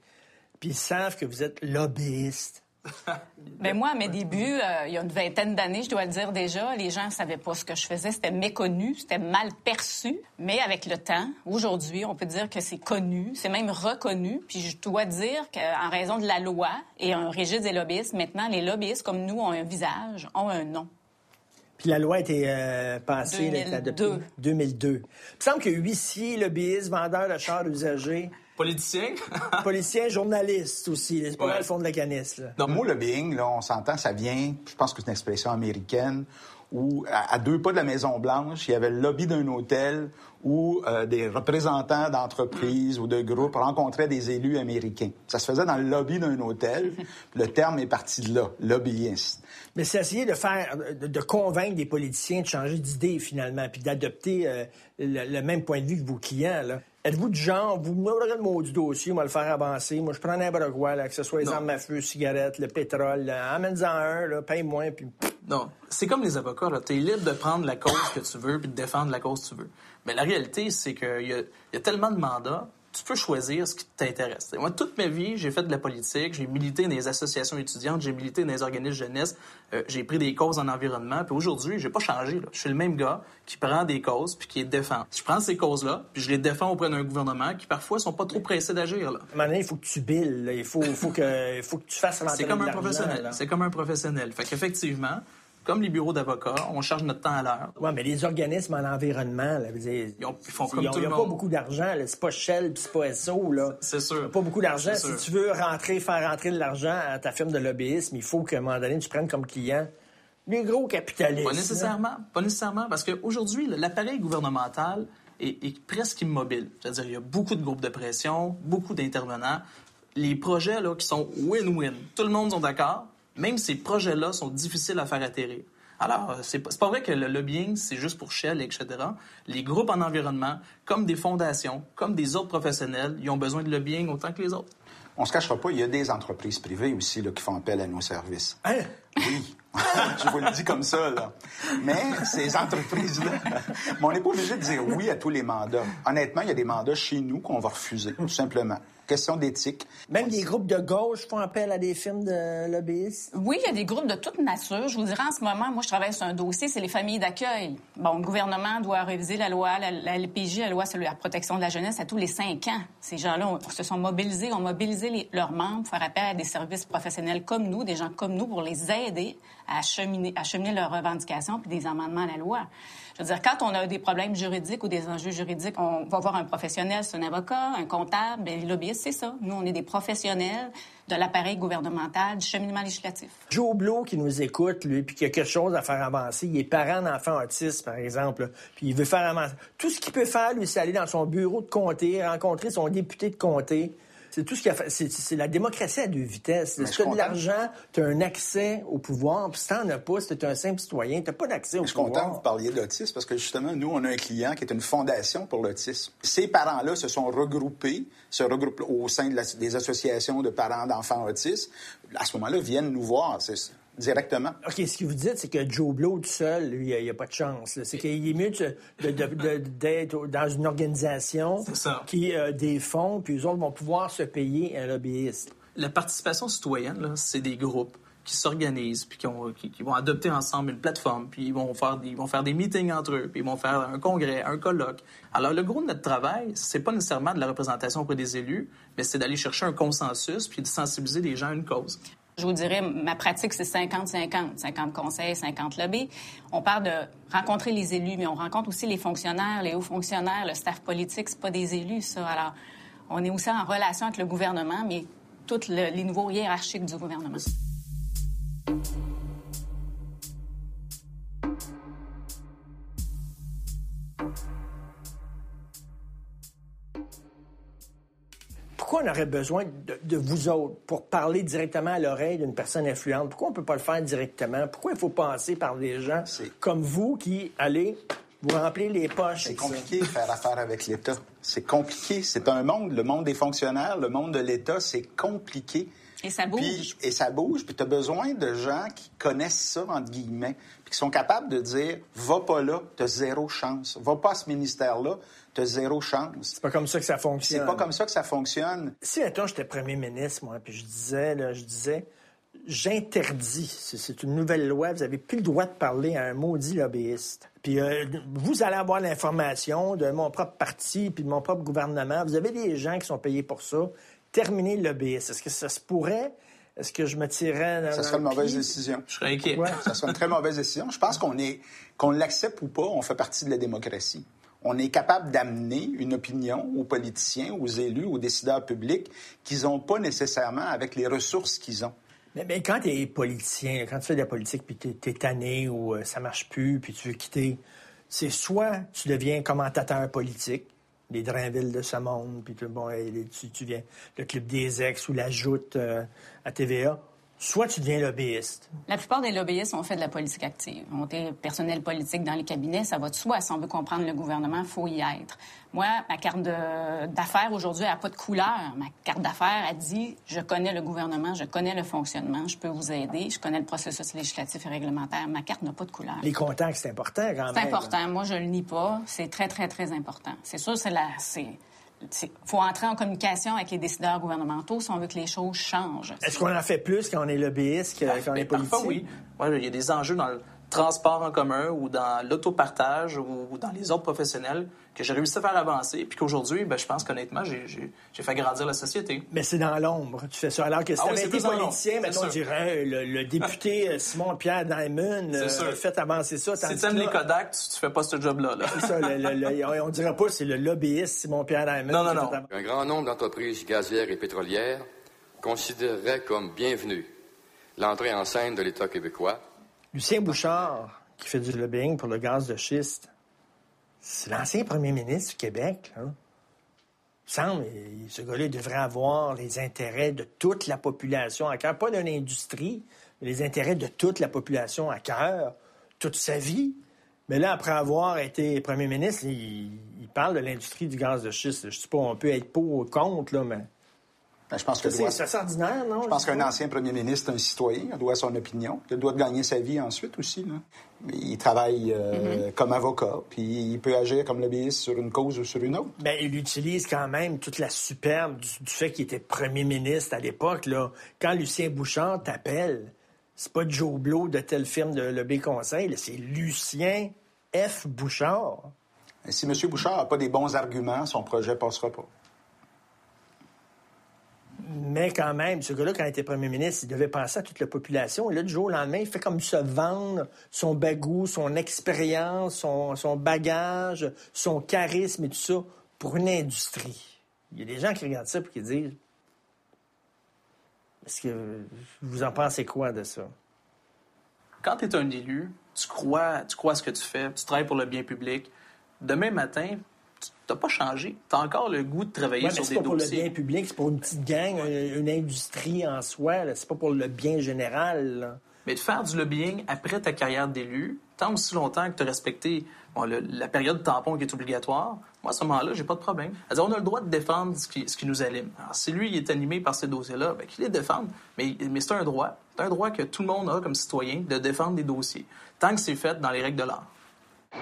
puis ils savent que vous êtes lobbyiste? Ben moi, à mes débuts, euh, il y a une vingtaine d'années, je dois le dire déjà, les gens ne savaient pas ce que je faisais. C'était méconnu, c'était mal perçu. Mais avec le temps, aujourd'hui, on peut dire que c'est connu, c'est même reconnu. Puis je dois dire qu'en raison de la loi et un registre des lobbyistes, maintenant, les lobbyistes comme nous ont un visage, ont un nom. Puis la loi a été euh, passée, là, elle a été adoptée 2002. Il me semble que huissier, lobbyiste, vendeur de chars usagers... Politicien? Politicien, journaliste aussi. C'est pas Ouais. mal le fond de la canisse. Là. Le mot lobbying, là, on s'entend, ça vient, je pense que c'est une expression américaine, où à, à deux pas de la Maison-Blanche, il y avait le lobby d'un hôtel où euh, des représentants d'entreprises ou de groupes rencontraient des élus américains. Ça se faisait dans le lobby d'un hôtel. le terme est parti de là, lobbyiste. Mais c'est essayer de faire, de, de convaincre des politiciens de changer d'idée finalement, puis d'adopter euh, le, le même point de vue que vos clients. Là. Êtes-vous du genre, vous me le mot du dossier, moi le faire avancer. Moi, je prends n'importe quoi, là, que ce soit les Non. armes à feu, cigarettes, le pétrole. Amène-en un, là, paye-moi, puis Non, c'est comme les avocats. Tu es libre de prendre la cause que tu veux puis de défendre la cause que tu veux. Mais la réalité, c'est qu'il y, y a tellement de mandats, tu peux choisir ce qui t'intéresse. Moi, toute ma vie, j'ai fait de la politique, j'ai milité dans les associations étudiantes, j'ai milité dans les organismes jeunesse, euh, j'ai pris des causes en environnement. Puis aujourd'hui, j'ai pas changé. là. Je suis le même gars qui prend des causes puis qui les défend. Je prends ces causes-là puis je les défends auprès d'un gouvernement qui parfois sont pas trop pressés d'agir. Là. à un moment donné, il faut que tu billes. Il faut, faut, que, faut que tu fasses rentrer C'est comme un professionnel. C'est comme un professionnel. Fait qu'effectivement, comme les bureaux d'avocats, on charge notre temps à l'heure. Oui, mais les organismes en environnement, là, dire, Ils, ont- ils font comme ils ont, tout le ont pas monde. beaucoup d'argent. C'est pas Shell c'est pas SO. Là. C'est sûr. Pas beaucoup d'argent. Si sûr. tu veux rentrer, faire rentrer de l'argent à ta firme de lobbyisme, il faut qu'à un moment donné, tu prennes comme client les gros capitalistes. Pas nécessairement. Pas nécessairement. Parce qu'aujourd'hui, l'appareil gouvernemental est, est presque immobile. C'est-à-dire, il y a beaucoup de groupes de pression, beaucoup d'intervenants. Les projets là, qui sont win-win, tout le monde est d'accord. Même ces projets-là sont difficiles à faire atterrir. Alors, euh, c'est pas, pas vrai que le lobbying, c'est juste pour Shell, etc. Les groupes en environnement, comme des fondations, comme des autres professionnels, ils ont besoin de lobbying autant que les autres. On se cachera pas, il y a des entreprises privées aussi là, qui font appel à nos services. Hein? Oui. Je vous le dis comme ça, là. Mais ces entreprises-là, mais on n'est pas obligé de dire oui à tous les mandats. Honnêtement, il y a des mandats chez nous qu'on va refuser, tout simplement. Question d'éthique. Même des groupes de gauche font appel à des firmes de lobbyistes. Oui, il y a des groupes de toute nature. Je vous dirais en ce moment, moi, je travaille sur un dossier, c'est les familles d'accueil. Bon, le gouvernement doit réviser la loi, la, la LPJ, la loi sur la protection de la jeunesse, à tous les cinq ans. Ces gens-là se sont mobilisés, ont mobilisé les- leurs membres pour faire appel à des services professionnels comme nous, des gens comme nous, pour les aider à acheminer, acheminer leurs revendications puis des amendements à la loi. Je veux dire, quand on a des problèmes juridiques ou des enjeux juridiques, on va voir un professionnel, c'est un avocat, un comptable, bien, les lobbyistes, c'est ça. Nous, on est des professionnels de l'appareil gouvernemental, du cheminement législatif. Joe Blow qui nous écoute, lui, puis qui a quelque chose à faire avancer. Il est parent d'enfants autistes, par exemple, puis il veut faire avancer. Tout ce qu'il peut faire, lui, c'est aller dans son bureau de comté, rencontrer son député de comté. C'est tout ce qu'il a fait. C'est, la démocratie à deux vitesses. Si tu as de l'argent, tu as un accès au pouvoir. Puis si tu n'en as pas, si tu es un simple citoyen, tu n'as pas d'accès au Je suis content que pouvoir. vous parliez d'autisme parce que justement, nous, on a un client qui est une fondation pour l'autisme. Ces parents-là se sont regroupés, se regroupent au sein de la- des associations de parents d'enfants autistes. À ce moment-là, viennent nous voir c'est- directement. OK, ce que vous dites, c'est que Joe Blow, tout seul, lui, il n'y a, pas de chance. C'est qu'il est mieux de- de- de- de- d'être dans une organisation qui a des fonds, puis eux autres vont pouvoir se payer un lobbyiste. La participation citoyenne, là, c'est des groupes qui s'organisent puis qui, ont- qui- qui vont adopter ensemble une plateforme puis ils vont faire des, ils vont faire des meetings entre eux puis ils vont faire un congrès, un colloque. Alors le gros de notre travail, c'est pas nécessairement de la représentation auprès des élus, mais c'est d'aller chercher un consensus puis de sensibiliser les gens à une cause. Je vous dirais, ma pratique, c'est 50-50. 50 conseils, 50 lobbies. On parle de rencontrer les élus, mais on rencontre aussi les fonctionnaires, les hauts fonctionnaires, le staff politique. C'est pas des élus, ça. Alors, on est aussi en relation avec le gouvernement, mais tous le- les niveaux hiérarchiques du gouvernement. Pourquoi on aurait besoin de, de vous autres pour parler directement à l'oreille d'une personne influente? Pourquoi on ne peut pas le faire directement? Pourquoi il faut passer par des gens comme vous qui, allez, vous remplir les poches? C'est compliqué de faire affaire avec l'État. C'est compliqué. C'est un monde, le monde des fonctionnaires, le monde de l'État, c'est compliqué. Et ça bouge. Puis- et ça bouge. Puis tu as besoin de gens qui connaissent ça, entre guillemets, puis qui sont capables de dire va pas là, tu as zéro chance. Va pas à ce ministère-là, tu as zéro chance. C'est pas comme ça que ça fonctionne. C'est pas comme ça que ça fonctionne. Si, mettons, j'étais premier ministre, moi, puis je disais, là, je disais, j'interdis, c'est- c'est une nouvelle loi, vous avez plus le droit de parler à un maudit lobbyiste. Puis euh, vous allez avoir l'information de mon propre parti puis de mon propre gouvernement. Vous avez des gens qui sont payés pour ça. Terminez le lobbyiste. Est-ce que ça se pourrait? Est-ce que je me tirais dans Ça serait une le mauvaise décision. Je serais inquiet. Ouais. Ça serait une très mauvaise décision. Je pense qu'on est, qu'on l'accepte ou pas, on fait partie de la démocratie. On est capable d'amener une opinion aux politiciens, aux élus, aux décideurs publics qu'ils n'ont pas nécessairement avec les ressources qu'ils ont. Mais, mais quand tu es politicien, quand tu fais de la politique puis tu es, tanné ou euh, ça marche plus puis tu veux quitter, c'est soit tu deviens commentateur politique, les Drainville de ce monde, puis bon, tu viens le Club des Ex ou la Joute euh, à TVA, soit tu deviens lobbyiste. La plupart des lobbyistes ont fait de la politique active, ont été personnel politique dans les cabinets. Ça va de soi. Si on veut comprendre le gouvernement, il faut y être. Moi, ma carte d'affaires aujourd'hui, n'a pas de couleur. Ma carte d'affaires a dit je connais le gouvernement, je connais le fonctionnement, je peux vous aider, je connais le processus législatif et réglementaire. Ma carte n'a pas de couleur. Les contacts, c'est important quand même. C'est important. Moi, je le nie pas. C'est très, très, très important. C'est sûr, c'est la. Il faut entrer en communication avec les décideurs gouvernementaux si on veut que les choses changent. Est-ce qu'on en fait plus quand on est lobbyiste quand on est politique? Parfois, oui. il y a des enjeux dans le transport en commun ou dans l'autopartage ou dans les autres professionnels que j'ai réussi à faire avancer, puis qu'aujourd'hui, ben, je pense qu'honnêtement, j'ai fait grandir la société. Mais c'est dans l'ombre, tu fais ça. Alors que si ah, été politicien, maintenant, on dirait le, député euh, Simon-Pierre Diamond a euh, fait avancer ça. Si tu aimes les Kodak, tu, fais pas ce job-là. C'est ça, on dirait pas c'est le lobbyiste Simon-Pierre Diamond. Non, non, non. Un grand nombre d'entreprises gazières et pétrolières considéreraient comme bienvenue l'entrée en scène de l'État québécois. Lucien Bouchard, qui fait du lobbying pour le gaz de schiste, c'est l'ancien premier ministre du Québec. Il semble, ce gars-là devrait avoir les intérêts de toute la population à cœur, pas d'une industrie, mais les intérêts de toute la population à cœur, toute sa vie. Mais là, après avoir été premier ministre, il, parle de l'industrie du gaz de schiste. Je sais pas, on peut être pour ou contre, là, mais ben, je pense que c'est ordinaire, non? Je pense qu'un ancien premier ministre est un citoyen, il doit son opinion, il doit gagner sa vie ensuite aussi. Il travaille euh, mm-hmm. comme avocat, puis il peut agir comme lobbyiste sur une cause ou sur une autre. Bien, il utilise quand même toute la superbe du, fait qu'il était premier ministre à l'époque. Quand Lucien Bouchard t'appelle, c'est pas Joe Blow de telle firme de lobby conseil, c'est Lucien F. Bouchard. Et si M. Bouchard n'a pas des bons arguments, son projet passera pas. Mais quand même, ce gars-là, quand il était premier ministre, il devait penser à toute la population. Et là, du jour au lendemain, il fait comme se vendre son bagou, son expérience, son, bagage, son charisme et tout ça pour une industrie. Il y a des gens qui regardent ça et qui disent Est-ce que vous en pensez quoi de ça? Quand tu es un élu, tu crois, tu crois ce que tu fais, tu travailles pour le bien public. Demain matin, t'as pas changé. Tu as encore le goût de travailler sur des dossiers. C'est pas pour le bien public, c'est pour une petite gang, une, industrie en soi. C'est pas pour le bien général. Mais de faire du lobbying après ta carrière d'élu, tant aussi longtemps que tu as respecté la période tampon qui est obligatoire, moi, à ce moment-là, j'ai pas de problème. on a le droit de défendre ce qui, ce qui nous anime. Alors, si lui il est animé par ces dossiers-là, ben, qu'il les défende. Mais, mais c'est un droit. C'est un droit que tout le monde a comme citoyen de défendre des dossiers, tant que c'est fait dans les règles de l'art.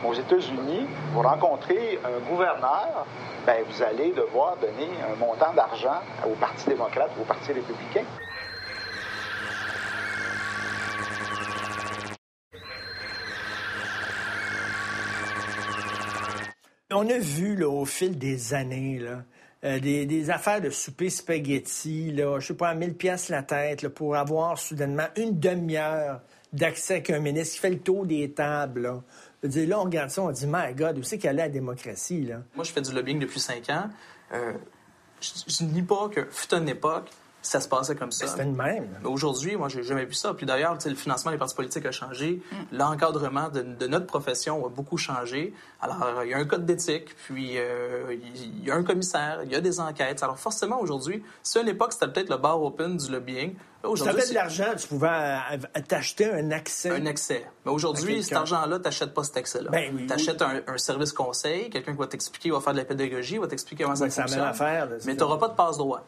Aux États-Unis, vous rencontrez un gouverneur, ben, vous allez devoir donner un montant d'argent au Parti démocrate ou au Parti républicain. On a vu au fil des années euh, des, affaires de souper spaghetti, là, je sais pas, à 1000 pièces la tête pour avoir soudainement une demi-heure d'accès avec un ministre qui fait le tour des tables dire, là, on regarde ça, on dit, my God, où c'est qu'elle est la démocratie, là? Moi, je fais du lobbying depuis cinq ans. Euh, je ne dis pas que fut une époque, ça se passait comme ça. C'était le même. Aujourd'hui, moi, j'ai jamais vu ça. Puis d'ailleurs, le financement des partis politiques a changé. Mm. L'encadrement de, notre profession a beaucoup changé. Alors, il y a un code d'éthique, puis euh, il y a un commissaire, il y a des enquêtes. Alors, forcément, aujourd'hui, si à l'époque, c'était peut-être le bar open du lobbying, si tu avais de l'argent, tu pouvais euh, t'acheter un accès. Un accès. Mais aujourd'hui, cet argent-là, tu n'achètes pas cet accès-là. Ben, oui, tu achètes un, service conseil, quelqu'un qui va t'expliquer, va faire de la pédagogie, va t'expliquer comment ça fonctionne. Affaire, mais tu n'auras pas de passe-droit.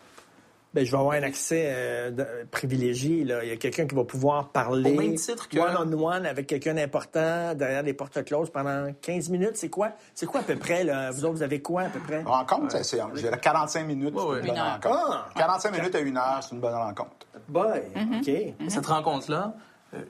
Ben, je vais avoir un accès euh, privilégié. Là. Il y a quelqu'un qui va pouvoir parler Au même titre que... one-on-one avec quelqu'un d'important derrière des portes closes pendant 15 minutes. C'est quoi? C'est quoi à peu près? Là? Vous autres, vous avez quoi à peu près? Rencontre, c'est, j'ai 45 minutes. Ouais, une bonne rencontre. 45 ah! minutes à une heure, c'est une bonne rencontre. Boy, mm-hmm. OK. Mm-hmm. Cette rencontre-là,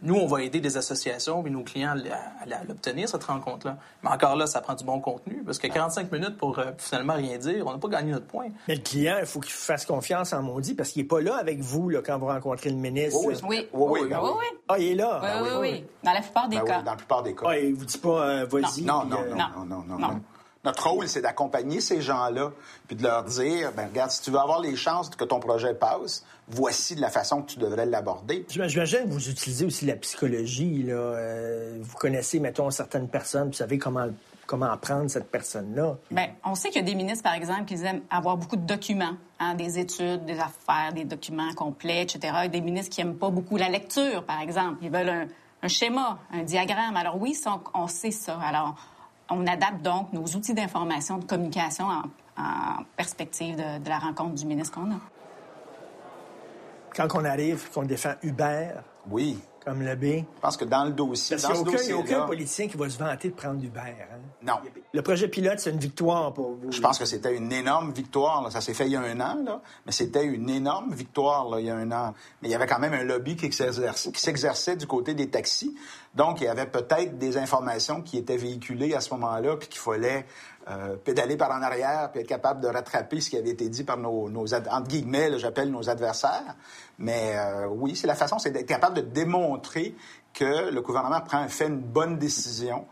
nous, on va aider des associations et nos clients à, l'obtenir, cette rencontre-là. Mais encore là, ça prend du bon contenu, parce que 45 minutes pour euh, finalement rien dire, on n'a pas gagné notre point. Mais le client, il faut qu'il fasse confiance en maudit, parce qu'il n'est pas là avec vous là, quand vous rencontrez le ministre. Oui, oui. Oui, oui, oui. Ah, il est là? Oui, oui, oui. Dans la plupart des ben cas. dans la plupart des cas. Ah, il vous dit pas, euh, vas-y. Non, non, non, non, non, non. Notre rôle, c'est d'accompagner ces gens-là, puis de leur dire, ben regarde, si tu veux avoir les chances que ton projet passe, voici de la façon que tu devrais l'aborder. J'imagine que vous utilisez aussi la psychologie. Là. Euh, vous connaissez, mettons, certaines personnes, vous savez comment comment prendre cette personne-là. Bien, on sait qu'il y a des ministres, par exemple, qui aiment avoir beaucoup de documents, hein, des études, des affaires, des documents complets, etc. Et des ministres qui n'aiment pas beaucoup la lecture, par exemple. Ils veulent un, un schéma, un diagramme. Alors oui, ça, on, sait ça. Alors, on adapte donc nos outils d'information, de communication en, en perspective de, de la rencontre du ministre qu'on a. Quand on arrive, qu'on défend Hubert, oui. comme le B. Je pense que dans le dossier, Parce dans qu'il ce n'y a, aucun politicien qui va se vanter de prendre Hubert. hein. Non. Le projet pilote, c'est une victoire pour vous. Je pense que c'était une énorme victoire. là. Ça s'est fait il y a un an, là. mais c'était une énorme victoire là, il y a un an. Mais il y avait quand même un lobby qui s'exerçait, qui s'exerçait du côté des taxis. Donc, il y avait peut-être des informations qui étaient véhiculées à ce moment-là, puis qu'il fallait euh, pédaler par en arrière, puis être capable de rattraper ce qui avait été dit par nos, nos entre guillemets, j'appelle nos adversaires. Mais euh, oui, c'est la façon, c'est d'être capable de démontrer que le gouvernement prend, fait une bonne décision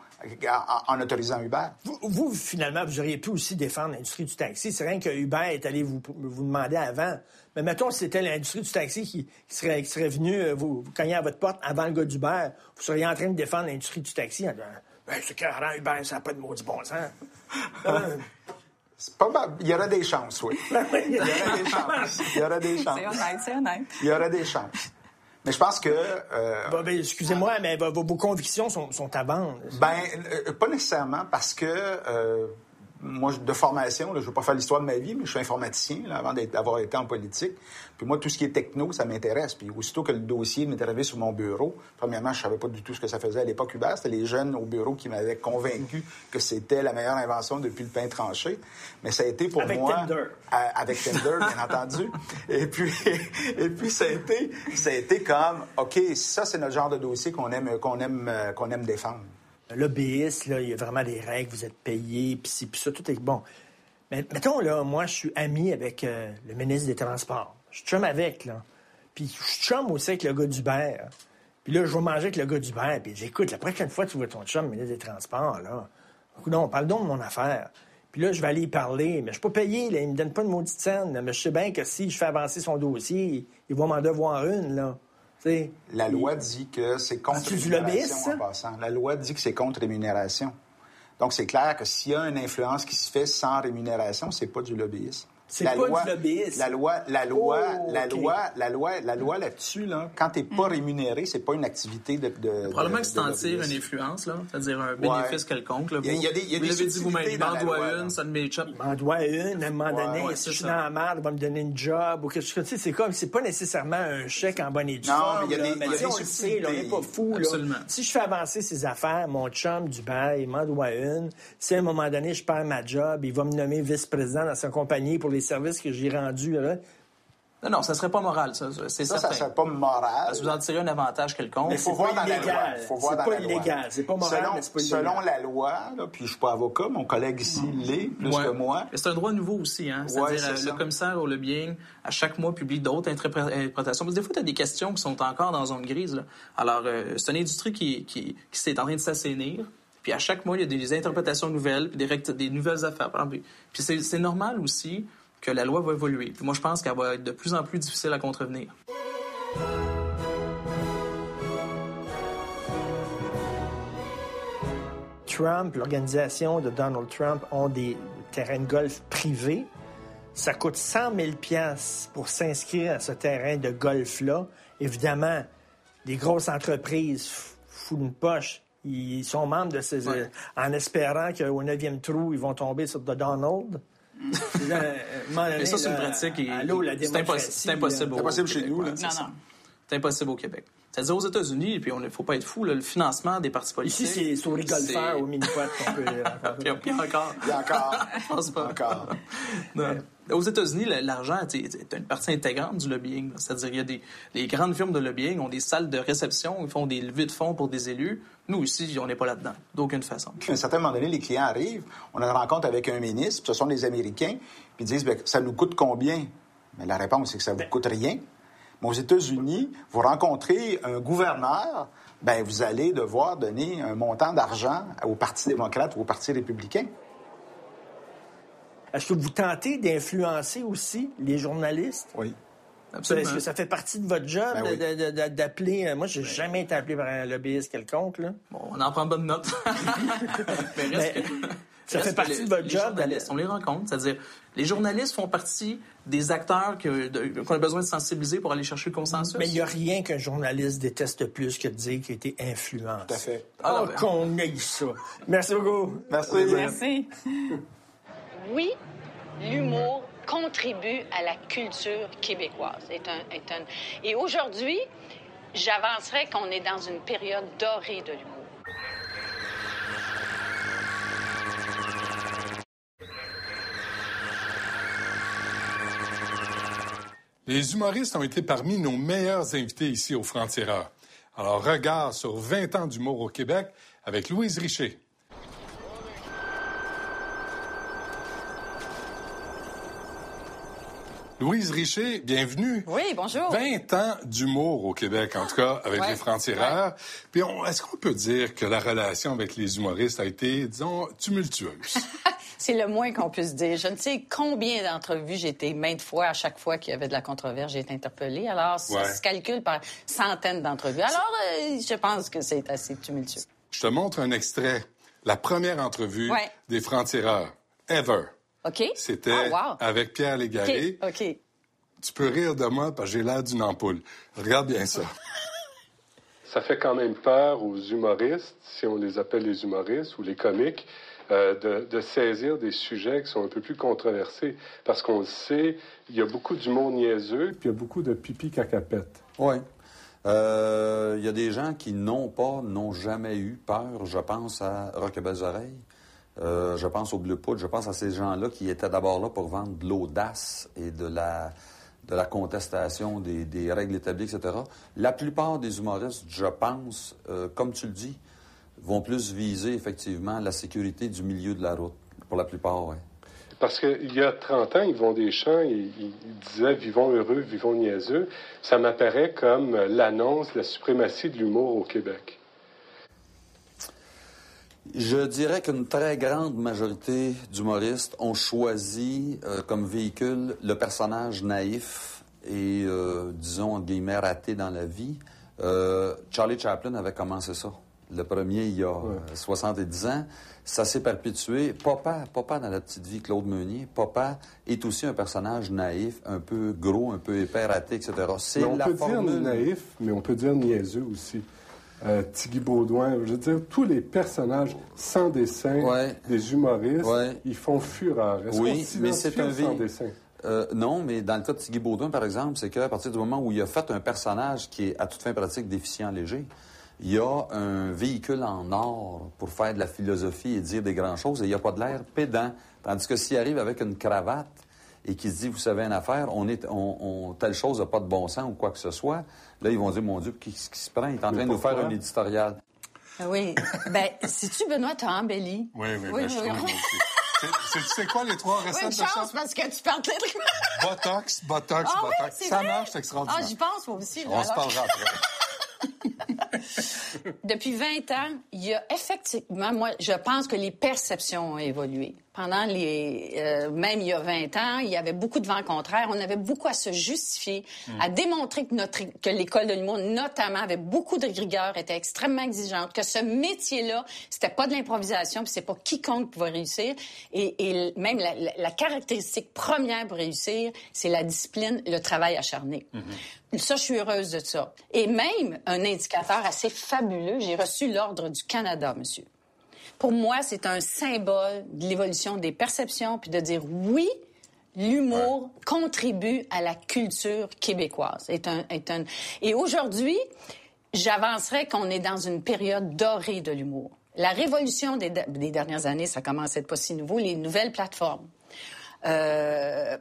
en, en autorisant Uber. Vous, vous, finalement, vous auriez pu aussi défendre l'industrie du taxi. C'est rien que Uber est allé vous, vous demander avant. Mais mettons, si c'était l'industrie du taxi qui, qui serait, qui serait venue euh, vous, vous cogner à votre porte avant le gars d'Uber, vous seriez en train de défendre l'industrie du taxi en disant ben, c'est carrément Uber, ça n'a pas de maudit bon sens. Euh, C'est pas mal. Il y aurait des chances, oui. Il y aurait des chances. Il y aurait des chances. C'est honnête, c'est honnête. Il y aurait des chances. Mais je pense que. euh, Bon, ben, excusez-moi, mais vos, vos convictions sont, sont à vendre. Ben, euh, pas nécessairement parce que euh, moi, de formation, là, je ne veux pas faire l'histoire de ma vie, mais je suis informaticien là, avant d'avoir été en politique. Puis moi, tout ce qui est techno, ça m'intéresse. Puis aussitôt que le dossier m'est arrivé sur mon bureau, premièrement, je savais pas du tout ce que ça faisait à l'époque Uber. C'était les jeunes au bureau qui m'avaient convaincu que c'était la meilleure invention depuis le pain tranché. Mais ça a été pour Avec moi... Tinder. À- avec Tinder, bien entendu. Et puis, et puis ça, a été, ça a été comme, OK, ça, c'est notre genre de dossier qu'on aime, qu'on aime, qu'on aime défendre. Là, il y a vraiment des règles, vous êtes payé, puis ça, tout est bon. Mais mettons, là, moi, je suis ami avec euh, le ministre des Transports. Je suis chum avec, là. Puis je suis chum aussi avec le gars d'Uber. Puis là, je vais manger avec le gars d'Uber. Puis il dit, écoute, la prochaine fois que tu vois ton chum, ministre des Transports, là, non, parle donc de mon affaire. Puis là, je vais aller y parler. Mais je suis pas payé, là. Il me donne pas de maudite scène. Mais je sais bien que si je fais avancer son dossier, il va m'en devoir une, là. La loi dit que c'est contre rémunération en passant? La loi dit que c'est contre rémunération. Donc, c'est clair que s'il y a une influence qui se fait sans rémunération, c'est pas du lobbyisme. C'est La pas loi- du lobbyisme. La loi, la loi, Oh, la loi, la loi, la loi là-dessus, là, quand t'es pas rémunéré, c'est pas une activité de. de Probablement de- que c'est de en tire lobbyisme. une influence, là, c'est-à-dire un bénéfice quelconque. Là, Il y a- il y a des- il y a vous des dit vous-même, subtilités il dans m'en doit une, ça ne m'échappe. Il m'en doit une, à un moment Ouais, donné, ouais, si je suis ça. dans la merde, il va me donner une job ou quelque chose. Tu sais, c'est comme, c'est pas nécessairement un chèque en bonne et due Non, forme, mais il y a des- il y a tu sais, des on le sait, là, on n'est pas fou, là. Absolument. Si je fais avancer ses affaires, mon chum du bail, il m'en doit une. Si à un moment donné, je perds ma job, il va me nommer vice-président dans sa compagnie pour les services que j'ai rendus, là. Non, non, ça serait pas moral, ça, c'est Ça, certain. ça serait pas moral. Parce que vous en tirez un avantage quelconque. Mais il faut voir dans la illégal. loi. Faut voir dans pas la loi. illégal. C'est pas moral, selon, mais c'est pas illégal. Selon la loi, là, puis je suis pas avocat, mon collègue ici l'est, plus Ouais. que moi. Mais C'est un droit nouveau aussi. Hein? C'est-à-dire, Ouais, euh, le commissaire au lobbying, à chaque mois, publie d'autres interpré- interprétations. Parce que des fois, tu as des questions qui sont encore dans zone grise. Là. Alors, euh, c'est une industrie qui, qui, qui s'est en train de s'assainir. Puis à chaque mois, il y a des interprétations nouvelles, puis des, des nouvelles affaires. Puis c'est normal aussi que la loi va évoluer. Puis moi, je pense qu'elle va être de plus en plus difficile à contrevenir. Trump, l'organisation de Donald Trump ont des terrains de golf privés. Ça coûte 100 000 piastres pour s'inscrire à ce terrain de golf-là. Évidemment, des grosses entreprises foutent une poche. Ils sont membres de ces... Ouais. en espérant qu'au neuvième trou, ils vont tomber sur The Donald. Donné, Mais ça, c'est une pratique. c'est impossible, impossible. au- C'est impossible chez nous, là. Non, non. C'est impossible au Québec. C'est-à-dire aux États-Unis, puis il ne faut pas être fou, là, le financement des partis politiques. Ici, c'est sur les golfeurs au mini-pot qu'on peut. Puis, puis encore. A encore. Je pense pas. Encore. Non. Aux États-Unis, la- l'argent est une partie intégrante du lobbying. C'est-à-dire, il y a des les grandes firmes de lobbying ont des salles de réception, ils font des levées de fonds pour des élus. Nous ici, on n'est pas là-dedans, d'aucune façon. Puis à un certain moment donné, les clients arrivent, on a une rencontre avec un ministre, puis ce sont des Américains, puis ils disent ben, ça nous coûte combien? Mais la réponse c'est que ça vous coûte rien. Mais aux États-Unis, vous rencontrez un gouverneur, ben vous allez devoir donner un montant d'argent au Parti démocrate ou au Parti républicain. Est-ce que vous tentez d'influencer aussi les journalistes? Oui. Absolument. Est-ce que ça fait partie de votre job Ben oui. de- de- de- d'appeler... euh, Moi, j'ai jamais été appelé par un lobbyiste quelconque. Là. Bon, on en prend bonne note. Mais reste que- ça fait partie les- de votre les job journalistes, On les rencontre. C'est-à-dire, les journalistes font partie des acteurs qu'on a besoin de sensibiliser pour aller chercher le consensus. Mais il n'y a rien qu'un journaliste déteste plus que de dire qu'il a été influencé. Tout à fait. Ah, oh, ben. qu'on aille ça. Merci beaucoup. Merci. Merci. Oui, l'humour contribue à la culture québécoise. Est un, est un... Et aujourd'hui, j'avancerais qu'on est dans une période dorée de l'humour. Les humoristes ont été parmi nos meilleurs invités ici au Franc-Tireur. Alors, regard sur 20 ans d'humour au Québec avec Louise Richer. Louise Richer, bienvenue. Oui, bonjour. 20 ans d'humour au Québec, en tout cas, avec Ouais, les francs-tireurs. Puis, est-ce qu'on peut dire que la relation avec les humoristes a été, disons, tumultueuse? C'est le moins qu'on puisse dire. Je ne sais combien d'entrevues j'ai été maintes fois, à chaque fois qu'il y avait de la controverse, j'ai été interpellée. Alors, ça Ouais. se calcule par centaines d'entrevues. Alors, euh, je pense que c'est assez tumultueux. Je te montre un extrait. La première entrevue des francs-tireurs, ever. OK? C'était Ah, wow. avec Pierre Légaré. OK, OK. Tu peux rire de moi parce que j'ai l'air d'une ampoule. Regarde bien ça. Ça fait quand même peur aux humoristes, si on les appelle les humoristes ou les comiques, euh, de, de saisir des sujets qui sont un peu plus controversés. Parce qu'on le sait, il y a beaucoup d'humour niaiseux, puis il y a beaucoup de pipi cacapette. Oui. Euh, Il y a des gens qui n'ont pas, n'ont jamais eu peur. Je pense à Rock et Belles Oreilles. Euh, je pense au Bleu Poudre. Je pense à ces gens-là qui étaient d'abord là pour vendre de l'audace et de la, contestation des, règles établies, etc. La plupart des humoristes, je pense, euh, comme tu le dis, vont plus viser effectivement la sécurité du milieu de la route. Pour la plupart, oui. Parce qu'il y a 30 ans, ils vont des chants, ils, ils disaient Vivons heureux, vivons niaiseux. Ça m'apparaît comme l'annonce de la suprématie de l'humour au Québec. Je dirais qu'une très grande majorité d'humoristes ont choisi euh, comme véhicule le personnage naïf et, euh, disons, entre guillemets, raté dans la vie. Euh, Charlie Chaplin avait commencé ça. Le premier, il y a euh, 70 ans. Ça s'est perpétué. Papa, Papa dans la petite vie, Claude Meunier, Papa est aussi un personnage naïf, un peu gros, un peu épais, raté, etc. C'est on la peut formule. dire naïf, mais on peut dire niaiseux aussi. Euh, Tiggy Baudouin, je veux dire, tous les personnages sans dessin des humoristes, ils font fureur. Oui, mais c'est un sans dessin? Euh, non, mais dans le cas de Tiggy Baudouin, par exemple, c'est qu'à partir du moment où il a fait un personnage qui est à toute fin pratique déficient léger, il y a un véhicule en or pour faire de la philosophie et dire des grandes choses et il n'y a pas de l'air pédant. Tandis que s'il arrive avec une cravate et qu'il se dit, vous savez une affaire, on est, on, on- telle chose n'a pas de bon sens ou quoi que ce soit, là, ils vont dire, mon Dieu, qu'est-ce qui se prend? Il est en Mais train de nous faire un éditorial. Ah Oui. ben, si tu, Benoît, t'as embelli? Oui, oui, Oui, ben, je oui, trouve oui. aussi. C'est- c'est- Tu sais quoi, les trois Oui, recettes une de ça? chance parce que tu parles de Botox, Botox, Ah oui, Botox. c'est ça vrai? marche, c'est extraordinaire. Ah, j'y pense, moi aussi. On se parlera après. Depuis 20 ans, il y a effectivement, moi, je pense que les perceptions ont évolué. Pendant les, euh, même il y a 20 ans, il y avait beaucoup de vents contraires. On avait beaucoup à se justifier, Mm. à démontrer que notre, que l'école de l'humour, notamment, avait beaucoup de rigueur, était extrêmement exigeante, que ce métier-là, c'était pas de l'improvisation, puis c'est pas quiconque pouvait réussir. Et, et même la, la- la caractéristique première pour réussir, c'est la discipline, le travail acharné. Ça, je suis heureuse de ça. Et même un indicateur assez fabuleux, j'ai reçu l'Ordre du Canada, monsieur. Pour moi, c'est un symbole de l'évolution des perceptions, puis de dire oui, l'humour contribue à la culture québécoise. Est un, est un... Et aujourd'hui, j'avancerais qu'on est dans une période dorée de l'humour. La révolution des, des dernières années, ça commence à être pas si nouveau, les nouvelles plateformes. Euh,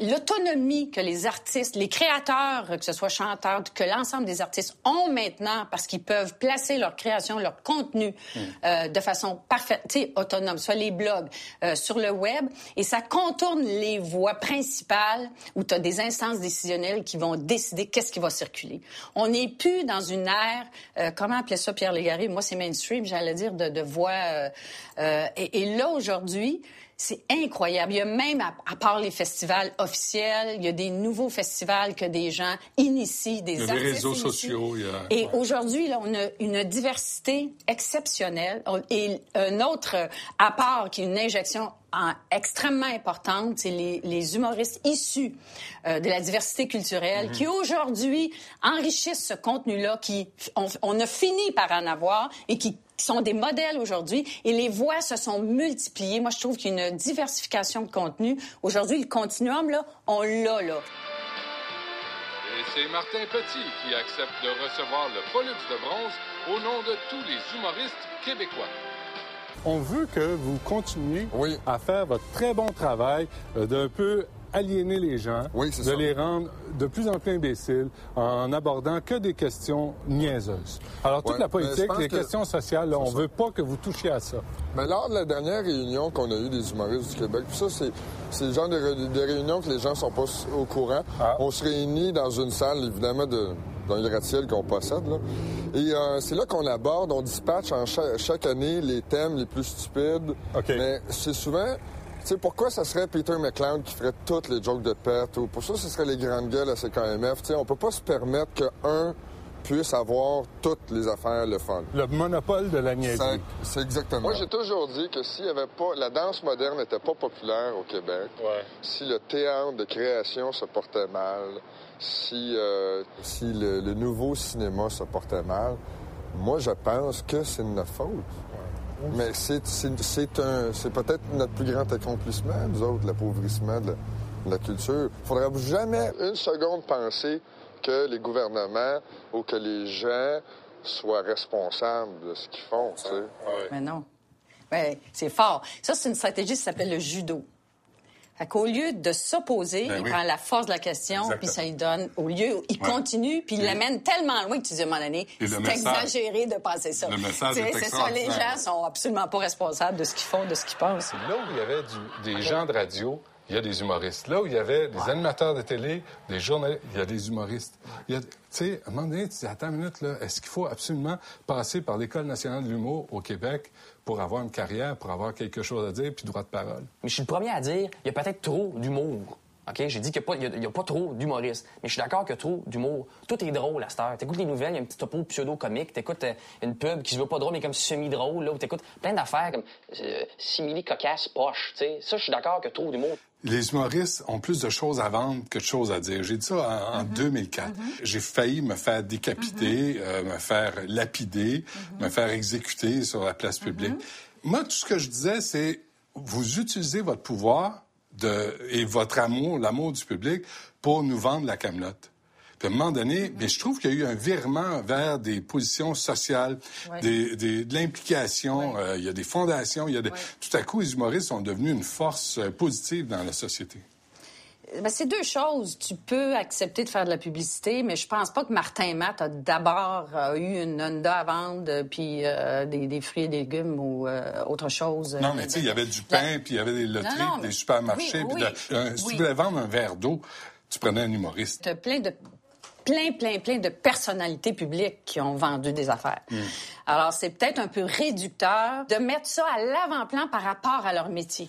l'autonomie que les artistes, les créateurs, que ce soit chanteurs, que l'ensemble des artistes ont maintenant parce qu'ils peuvent placer leur création, leur contenu euh, de façon parfaite, autonome, soit les blogs, euh, sur le web, et ça contourne les voies principales où tu as des instances décisionnelles qui vont décider qu'est-ce qui va circuler. On n'est plus dans une ère, euh, comment appeler ça Pierre Légaré? Moi, c'est mainstream, j'allais dire, de, de voix. euh, euh, et, et là, aujourd'hui, c'est incroyable. Il y a même, à, à, part les festivals officiels, il y a des nouveaux festivals que des gens initient, des il y a des réseaux sociaux. Il y a... Et aujourd'hui, là, on a une diversité exceptionnelle. Et un autre apport qui est une injection extrêmement importante, c'est les, les, humoristes issus euh, de la diversité culturelle mm-hmm. qui aujourd'hui enrichissent ce contenu-là, qui on, on, a fini par en avoir et qui sont des modèles aujourd'hui et les voix se sont multipliées. Moi, je trouve qu'il y a une diversification de contenu. Aujourd'hui, le continuum, là, on l'a, là. Et c'est Martin Petit qui accepte de recevoir le Pollux de bronze au nom de tous les humoristes québécois. On veut que vous continuiez à faire votre très bon travail euh, d'un peu aliéner les gens, de les rendre de plus en plus imbéciles en abordant que des questions niaiseuses. Alors, toute la politique, les questions sociales, on ne veut pas que vous touchiez à ça. Mais lors de la dernière réunion qu'on a eue des humoristes du Québec, ça, c'est le genre de, réunion que les gens sont pas au courant. Ah. On se réunit dans une salle, évidemment, de, dans le gratte-ciel qu'on possède. Là. Et euh, c'est là qu'on aborde, on dispatche en chaque, année les thèmes les plus stupides. Mais c'est souvent... Tu sais, pourquoi ça serait Peter McLeod qui ferait toutes les jokes de perte? Ou pour ça, ce serait les grandes gueules à CKMF. Tu sais, on peut pas se permettre qu'un puisse avoir toutes les affaires le fun. Le monopole de la niaiserie. C'est exactement. Moi, j'ai toujours dit que s'il y avait pas... La danse moderne n'était pas populaire au Québec, si le théâtre de création se portait mal, si, euh, si le, nouveau cinéma se portait mal, moi, je pense que c'est de notre faute. Mais c'est peut-être notre plus grand accomplissement, nous autres, l'appauvrissement de, la culture. Il faudrait jamais une seconde penser que les gouvernements ou que les gens soient responsables de ce qu'ils font. Mais non. Ouais, c'est fort. Ça, c'est une stratégie qui s'appelle le judo. Fait qu'au lieu de s'opposer, ben il prend la force de la question, puis ça lui donne, au lieu, il continue, puis il l'amène tellement loin que tu dis à un moment donné, c'est exagéré de penser ça. Le message est C'est ça, les gens sont absolument pas responsables de ce qu'ils font, de ce qu'ils pensent. Là où il y avait des gens de radio, il y a des humoristes. Là où il y avait des animateurs de télé, des journalistes, il y a des humoristes. Tu sais, à un moment donné, tu dis, attends une minute, là, est-ce qu'il faut absolument passer par l'École nationale de l'humour au Québec pour avoir une carrière, pour avoir quelque chose à dire, puis droit de parole? Mais je suis le premier à dire, il y a peut-être trop d'humour. OK? J'ai dit qu'il n'y a, pas trop d'humoristes. Mais je suis d'accord que trop d'humour. Tout est drôle à cette heure. T'écoutes les nouvelles, il y a un petit topo pseudo-comique. T'écoutes euh, une pub qui se veut pas drôle, mais comme semi-drôle. Là, où t'écoutes plein d'affaires comme euh, simili cocasse poche. sais. Ça, je suis d'accord que trop d'humour les humoristes ont plus de choses à vendre que de choses à dire. J'ai dit ça en, 2004. Mm-hmm. Mm-hmm. J'ai failli me faire décapiter, mm-hmm. euh, me faire lapider, me faire exécuter sur la place publique. Moi, tout ce que je disais, c'est vous utilisez votre pouvoir de, et votre amour, l'amour du public, pour nous vendre la camelote à un moment donné, mais je trouve qu'il y a eu un virement vers des positions sociales, de l'implication. Euh, il y a des fondations. Il y a Tout à coup, les humoristes sont devenus une force euh, positive dans la société. Ben, c'est deux choses. Tu peux accepter de faire de la publicité, mais je pense pas que Martin Matt a d'abord euh, eu une Honda à vendre, puis des, fruits et légumes ou autre chose. Non, mais tu sais, il y avait du pain, puis il y avait des loteries, des supermarchés. si tu voulais vendre un verre d'eau, tu prenais un humoriste. Plein de plein, plein, plein de personnalités publiques qui ont vendu des affaires. Hmm. Alors, c'est peut-être un peu réducteur de mettre ça à l'avant-plan par rapport à leur métier.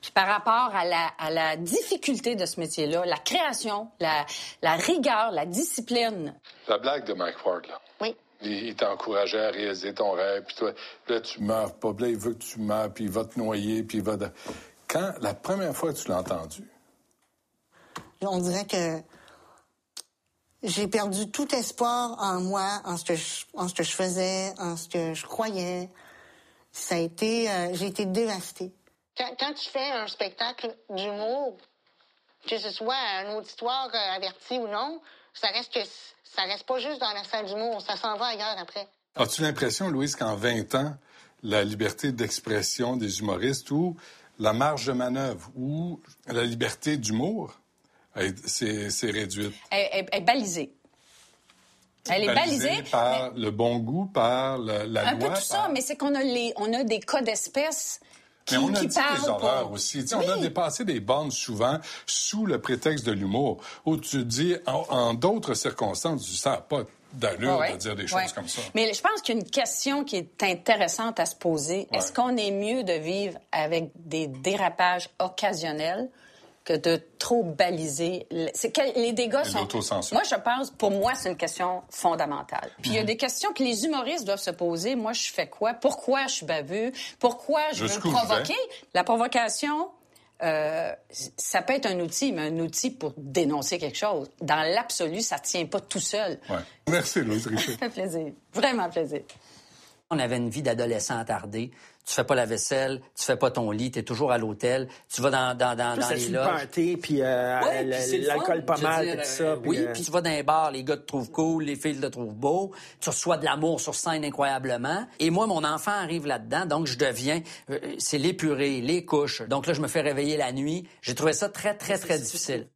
Puis par rapport à la, à la difficulté de ce métier-là, la création, la, la rigueur, la discipline. La blague de Mike Ward, là. Oui. Il, t'encourageait à réaliser ton rêve, puis toi, là, tu meurs pas, là, il veut que tu meurs, puis il va te noyer, puis il va... Quand, la première fois que tu l'as entendu? On dirait que j'ai perdu tout espoir en moi, en ce que je, en ce que je faisais, en ce que je croyais. Ça a été, euh, j'ai été dévastée. Quand, quand, tu fais un spectacle d'humour, que ce soit un auditoire euh, averti ou non, ça reste que ça reste pas juste dans la salle d'humour, ça s'en va ailleurs après. As-tu l'impression, Louise, qu'en 20 ans, la liberté d'expression des humoristes ou la marge de manœuvre ou la liberté d'humour c'est réduite. Elle, est balisée. Elle est balisée. par le bon goût, par la, loi. Un peu tout ça, mais c'est qu'on a, les, on a des cas d'espèces qui, mais on a dit des horreurs aussi. On a dépassé des bandes souvent sous le prétexte de l'humour, où tu dis, en, d'autres circonstances, tu ne pas d'allure Ouais, de dire des ouais. choses comme ça. Mais je pense qu'il y a une question qui est intéressante à se poser. Est-ce qu'on est mieux de vivre avec des dérapages occasionnels de trop baliser? que les dégâts Et sont... Moi, je pense, pour moi, c'est une question fondamentale. Puis il y Mhm. a des questions que les humoristes doivent se poser. Moi, je fais quoi? Pourquoi je suis baveux? Pourquoi je veux provoquer? La provocation... euh, ça peut être un outil, mais un outil pour dénoncer quelque chose. Dans l'absolu, ça tient pas tout seul. Ouais. Merci, Louise Richer. Ça fait plaisir. Vraiment plaisir. On avait une vie d'adolescent attardé. Tu fais pas la vaisselle, tu fais pas ton lit, tu es toujours à l'hôtel, tu vas dans, dans, dans, Plus dans ça les loges. party, puis euh, Ouais, le l'alcool pas mal, dire, tout ça. euh, puis, oui, euh, puis tu vas dans les bars, les gars te trouvent cool, les filles te trouvent beau, tu reçois de l'amour sur scène incroyablement. Et moi, mon enfant arrive là-dedans, donc je deviens, euh, c'est l'épuré, les couches. Donc là, je me fais réveiller la nuit. J'ai trouvé ça très, très, très difficile.